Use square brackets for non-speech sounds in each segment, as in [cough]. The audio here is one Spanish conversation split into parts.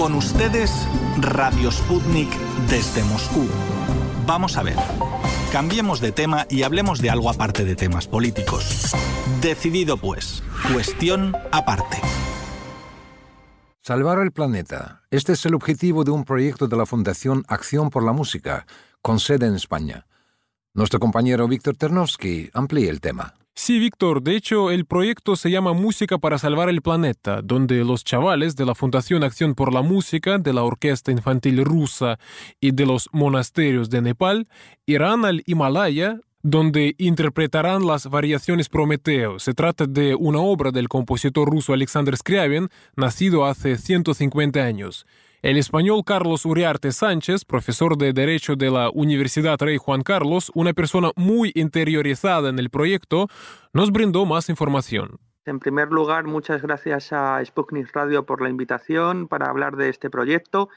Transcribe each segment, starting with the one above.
Con ustedes, Radio Sputnik desde Moscú. Vamos a ver. Cambiemos de tema y hablemos de algo aparte de temas políticos. Decidido pues. Cuestión aparte. Salvar el planeta. Este es el objetivo de un proyecto de la Fundación Acción por la Música, con sede en España. Nuestro compañero Víctor Ternovsky amplía el tema. Sí, Víctor, de hecho el proyecto se llama Música para Salvar el Planeta, donde los chavales de la Fundación Acción por la Música, de la Orquesta Infantil Rusa y de los monasterios de Nepal irán al Himalaya donde interpretarán las variaciones Prometeo. Se trata de una obra del compositor ruso Alexander Scriabin, nacido hace 150 años. El español Carlos Uriarte Sánchez, profesor de Derecho de la Universidad Rey Juan Carlos, una persona muy interiorizada en el proyecto, nos brindó más información. En primer lugar, muchas gracias a Sputnik Radio por la invitación para hablar de este proyecto.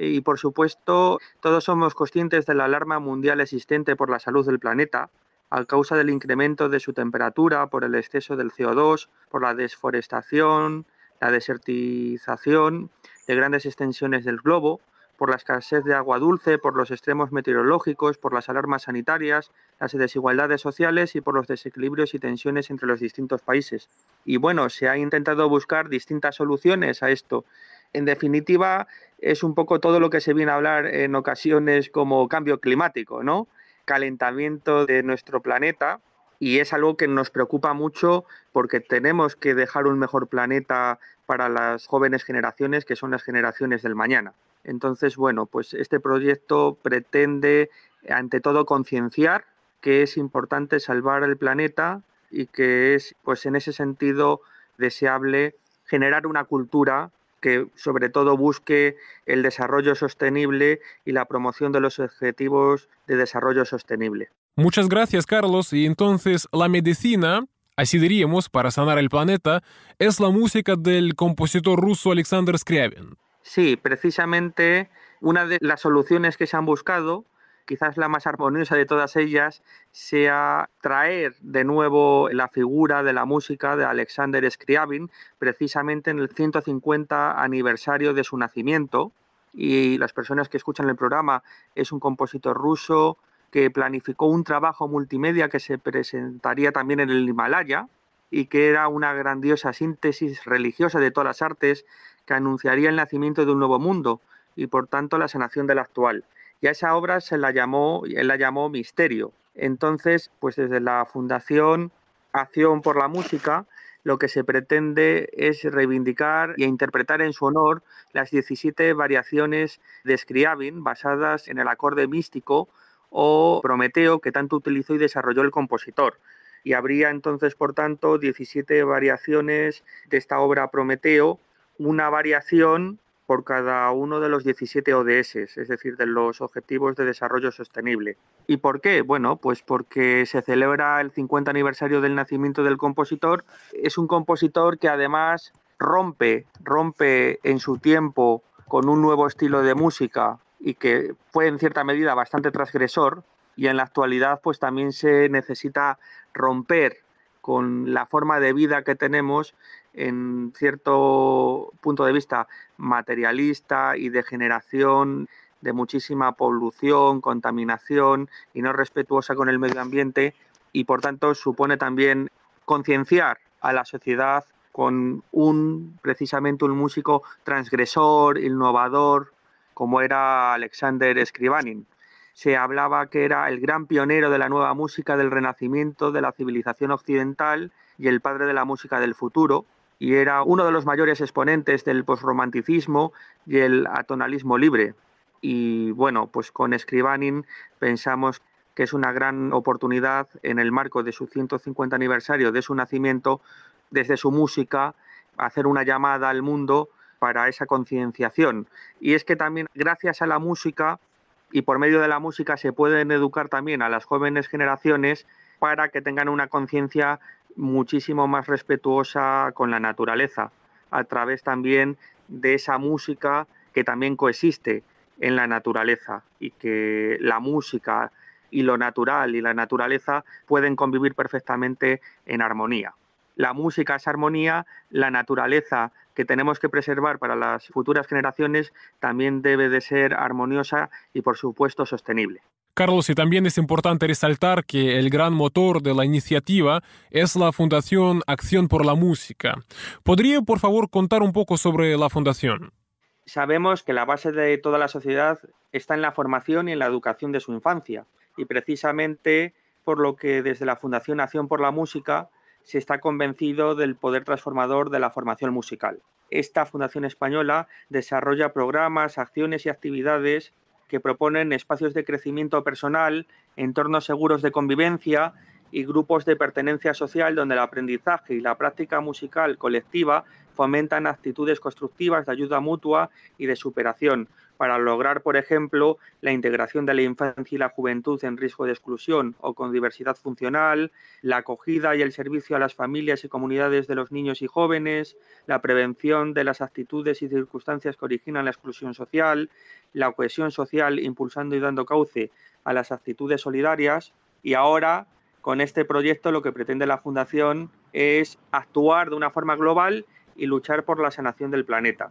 Y por supuesto, todos somos conscientes de la alarma mundial existente por la salud del planeta a causa del incremento de su temperatura, por el exceso del CO2, por la desforestación, la desertización de grandes extensiones del globo, por la escasez de agua dulce, por los extremos meteorológicos, por las alarmas sanitarias, las desigualdades sociales y por los desequilibrios y tensiones entre los distintos países. Y bueno, se ha intentado buscar distintas soluciones a esto. En definitiva, es un poco todo lo que se viene a hablar en ocasiones como cambio climático, ¿no? Calentamiento de nuestro planeta, y es algo que nos preocupa mucho porque tenemos que dejar un mejor planeta para las jóvenes generaciones, que son las generaciones del mañana. Entonces, bueno, pues este proyecto pretende, ante todo, concienciar que es importante salvar el planeta y que es, pues en ese sentido, deseable generar una cultura que sobre todo busque el desarrollo sostenible y la promoción de los objetivos de desarrollo sostenible. Muchas gracias, Carlos. Y entonces, la medicina, así diríamos, para sanar el planeta, es la música del compositor ruso Alexander Scriabin. Sí, precisamente una de las soluciones que se han buscado, quizás la más armoniosa de todas ellas, sea traer de nuevo la figura de la música de Alexander Scriabin, precisamente en el 150 aniversario de su nacimiento. Y las personas que escuchan el programa es un compositor ruso que planificó un trabajo multimedia que se presentaría también en el Himalaya y que era una grandiosa síntesis religiosa de todas las artes que anunciaría el nacimiento de un nuevo mundo y por tanto la sanación del actual. Y a esa obra se la llamó, la llamó Misterio. Entonces, pues desde la Fundación Acción por la Música, lo que se pretende es reivindicar e interpretar en su honor las 17 variaciones de Scriabin basadas en el acorde místico o Prometeo que tanto utilizó y desarrolló el compositor. Y habría entonces, por tanto, 17 variaciones de esta obra Prometeo, una variación por cada uno de los 17 ODS, es decir, de los Objetivos de Desarrollo Sostenible. ¿Y por qué? Bueno, pues porque se celebra el 50 aniversario del nacimiento del compositor. Es un compositor que además rompe, rompe en su tiempo con un nuevo estilo de música y que fue en cierta medida bastante transgresor y en la actualidad pues también se necesita romper con la forma de vida que tenemos en cierto punto de vista materialista y de generación de muchísima polución, contaminación y no respetuosa con el medio ambiente y por tanto supone también concienciar a la sociedad con un precisamente un músico transgresor, innovador, como era Alexander Scribanin. Se hablaba que era el gran pionero de la nueva música del renacimiento de la civilización occidental y el padre de la música del futuro, y era uno de los mayores exponentes del posromanticismo y el atonalismo libre. Y bueno, pues con Scribanin pensamos que es una gran oportunidad en el marco de su 150 aniversario de su nacimiento, desde su música, hacer una llamada al mundo para esa concienciación. Y es que también gracias a la música y por medio de la música se pueden educar también a las jóvenes generaciones para que tengan una conciencia muchísimo más respetuosa con la naturaleza, a través también de esa música que también coexiste en la naturaleza y que la música y lo natural y la naturaleza pueden convivir perfectamente en armonía. La música es armonía, la naturaleza que tenemos que preservar para las futuras generaciones también debe de ser armoniosa y por supuesto sostenible. Carlos, y también es importante resaltar que el gran motor de la iniciativa es la Fundación Acción por la Música. ¿Podría, por favor, contar un poco sobre la fundación? Sabemos que la base de toda la sociedad está en la formación y en la educación de su infancia, y precisamente por lo que desde la Fundación Acción por la Música se está convencido del poder transformador de la formación musical. Esta Fundación Española desarrolla programas, acciones y actividades que proponen espacios de crecimiento personal, entornos seguros de convivencia y grupos de pertenencia social donde el aprendizaje y la práctica musical colectiva fomentan actitudes constructivas de ayuda mutua y de superación, para lograr, por ejemplo, la integración de la infancia y la juventud en riesgo de exclusión o con diversidad funcional, la acogida y el servicio a las familias y comunidades de los niños y jóvenes, la prevención de las actitudes y circunstancias que originan la exclusión social, la cohesión social impulsando y dando cauce a las actitudes solidarias. Y ahora con este proyecto lo que pretende la Fundación es actuar de una forma global y luchar por la sanación del planeta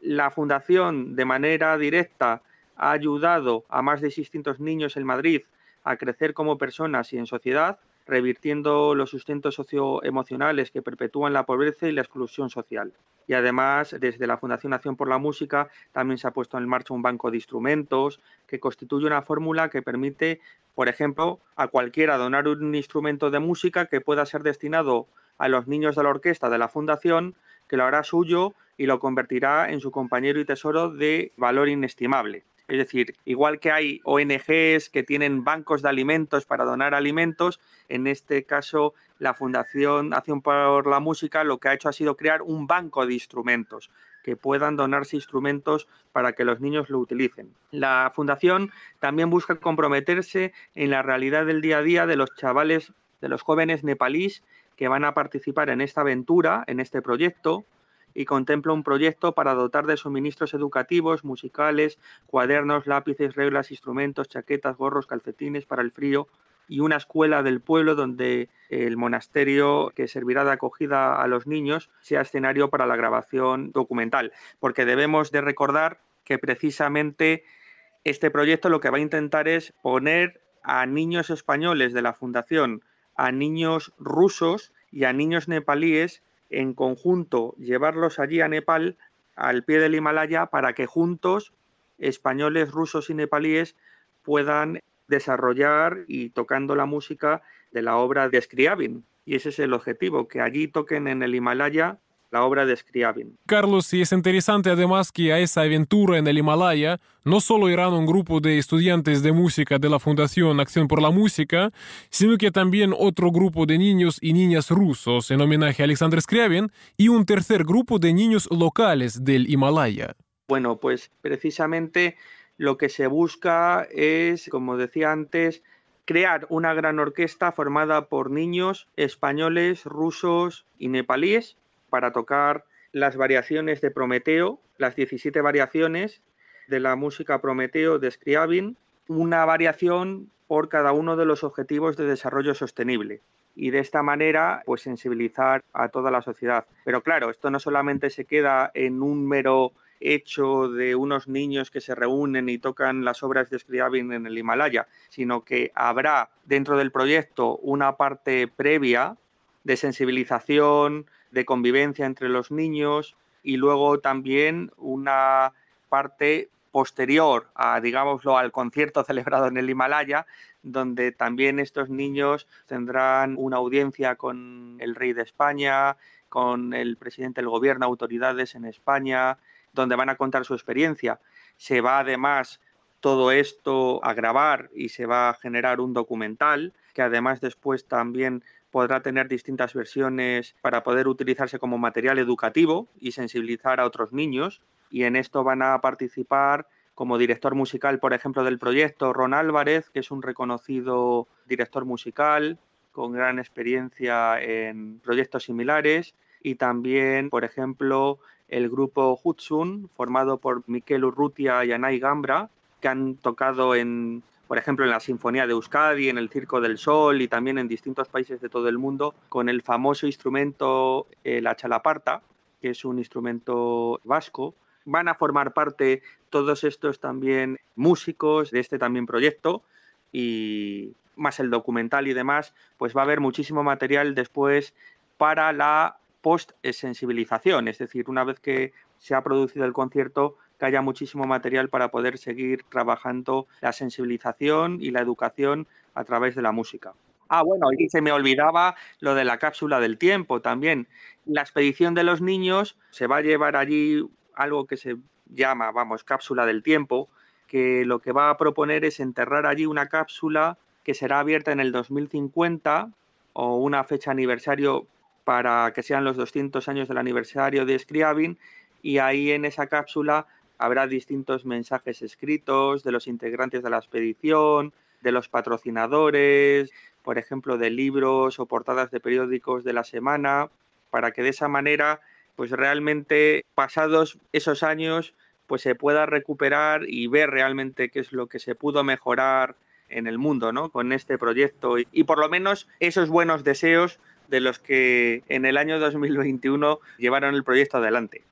la Fundación de manera directa ha ayudado a más de 600 niños en Madrid a crecer como personas y en sociedad, revirtiendo los sustentos socioemocionales que perpetúan la pobreza y la exclusión social. Y además, desde la Fundación Acción por la Música, también se ha puesto en marcha un banco de instrumentos que constituye una fórmula que permite, por ejemplo, a cualquiera donar un instrumento de música que pueda ser destinado a los niños de la orquesta de la Fundación, que lo hará suyo y lo convertirá en su compañero y tesoro de valor inestimable. Es decir, igual que hay ONGs que tienen bancos de alimentos para donar alimentos, en este caso la Fundación Acción por la Música lo que ha hecho ha sido crear un banco de instrumentos que puedan donarse instrumentos para que los niños lo utilicen. La Fundación también busca comprometerse en la realidad del día a día de los chavales, de los jóvenes nepalíes que van a participar en esta aventura, en este proyecto, y contempla un proyecto para dotar de suministros educativos, musicales, cuadernos, lápices, reglas, instrumentos, chaquetas, gorros, calcetines para el frío y una escuela del pueblo donde el monasterio que servirá de acogida a los niños sea escenario para la grabación documental, porque debemos de recordar que precisamente este proyecto lo que va a intentar es poner a niños españoles de la fundación, a niños rusos y a niños nepalíes en conjunto llevarlos allí a Nepal, al pie del Himalaya, para que juntos, españoles, rusos y nepalíes, puedan desarrollar y tocando la música de la obra de Scriabin. Y ese es el objetivo, que allí toquen en el Himalaya la obra de Scriabin. Carlos, y es interesante además que a esa aventura en el Himalaya no solo irán un grupo de estudiantes de música de la Fundación Acción por la Música, sino que también otro grupo de niños y niñas rusos en homenaje a Alexander Scriabin y un tercer grupo de niños locales del Himalaya. Bueno, pues precisamente lo que se busca es, como decía antes, crear una gran orquesta formada por niños españoles, rusos y nepalíes para tocar las variaciones de Prometeo, las 17 variaciones de la música Prometeo de Scriabin, una variación por cada uno de los objetivos de desarrollo sostenible y de esta manera pues sensibilizar a toda la sociedad. Pero claro, esto no solamente se queda en un mero hecho de unos niños que se reúnen y tocan las obras de Scriabin en el Himalaya, sino que habrá dentro del proyecto una parte previa de sensibilización, de convivencia entre los niños y luego también una parte posterior a, digámoslo, al concierto [laughs] celebrado en el Himalaya, donde también estos niños tendrán una audiencia con el rey de España, con el presidente del gobierno, autoridades en España, donde van a contar su experiencia. Se va además todo esto a grabar y se va a generar un documental que además después también podrá tener distintas versiones para poder utilizarse como material educativo y sensibilizar a otros niños. Y en esto van a participar como director musical, por ejemplo, del proyecto Ron Álvarez, que es un reconocido director musical con gran experiencia en proyectos similares. Y también, por ejemplo, el grupo Hudson, formado por Miquel Urrutia y Anay Gambra, que han tocado en por ejemplo, en la Sinfonía de Euskadi, en el Circo del Sol y también en distintos países de todo el mundo, con el famoso instrumento eh, la chalaparta, que es un instrumento vasco. Van a formar parte todos estos también músicos de este también proyecto y más el documental y demás, pues va a haber muchísimo material después para la post-sensibilización, es decir, una vez que se ha producido el concierto, que haya muchísimo material para poder seguir trabajando la sensibilización y la educación a través de la música. Ah, bueno, y se me olvidaba lo de la cápsula del tiempo también. La expedición de los niños se va a llevar allí algo que se llama, vamos, cápsula del tiempo, que lo que va a proponer es enterrar allí una cápsula que será abierta en el 2050 o una fecha aniversario para que sean los 200 años del aniversario de Scriabin y ahí en esa cápsula habrá distintos mensajes escritos de los integrantes de la expedición, de los patrocinadores, por ejemplo, de libros o portadas de periódicos de la semana, para que de esa manera, pues realmente pasados esos años, pues se pueda recuperar y ver realmente qué es lo que se pudo mejorar en el mundo, ¿no? Con este proyecto y, y por lo menos esos buenos deseos de los que en el año 2021 llevaron el proyecto adelante.